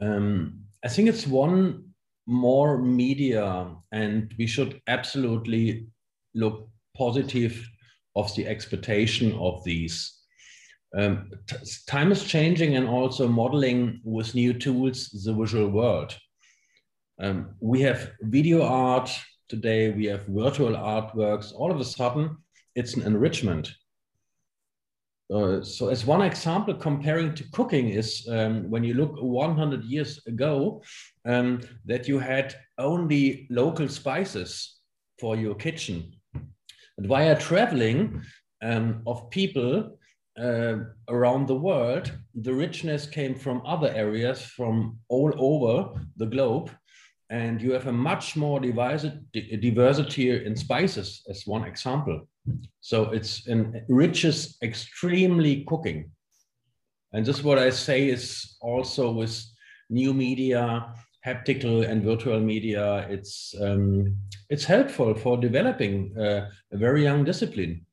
I think it's one more media, and we should absolutely look positive of the expectation of these. Um, time is changing and also modeling with new tools the visual world. Um, we have video art today, we have virtual artworks. All of a sudden, it's an enrichment. Uh, so as one example comparing to cooking is um, when you look 100 years ago um, that you had only local spices for your kitchen and via traveling um, of people uh, around the world, the richness came from other areas from all over the globe. And you have a much more diversity in spices, as one example. So it's enriches extremely cooking. And this what I say is also with new media, haptical and virtual media, it's um, it's helpful for developing uh, a very young discipline.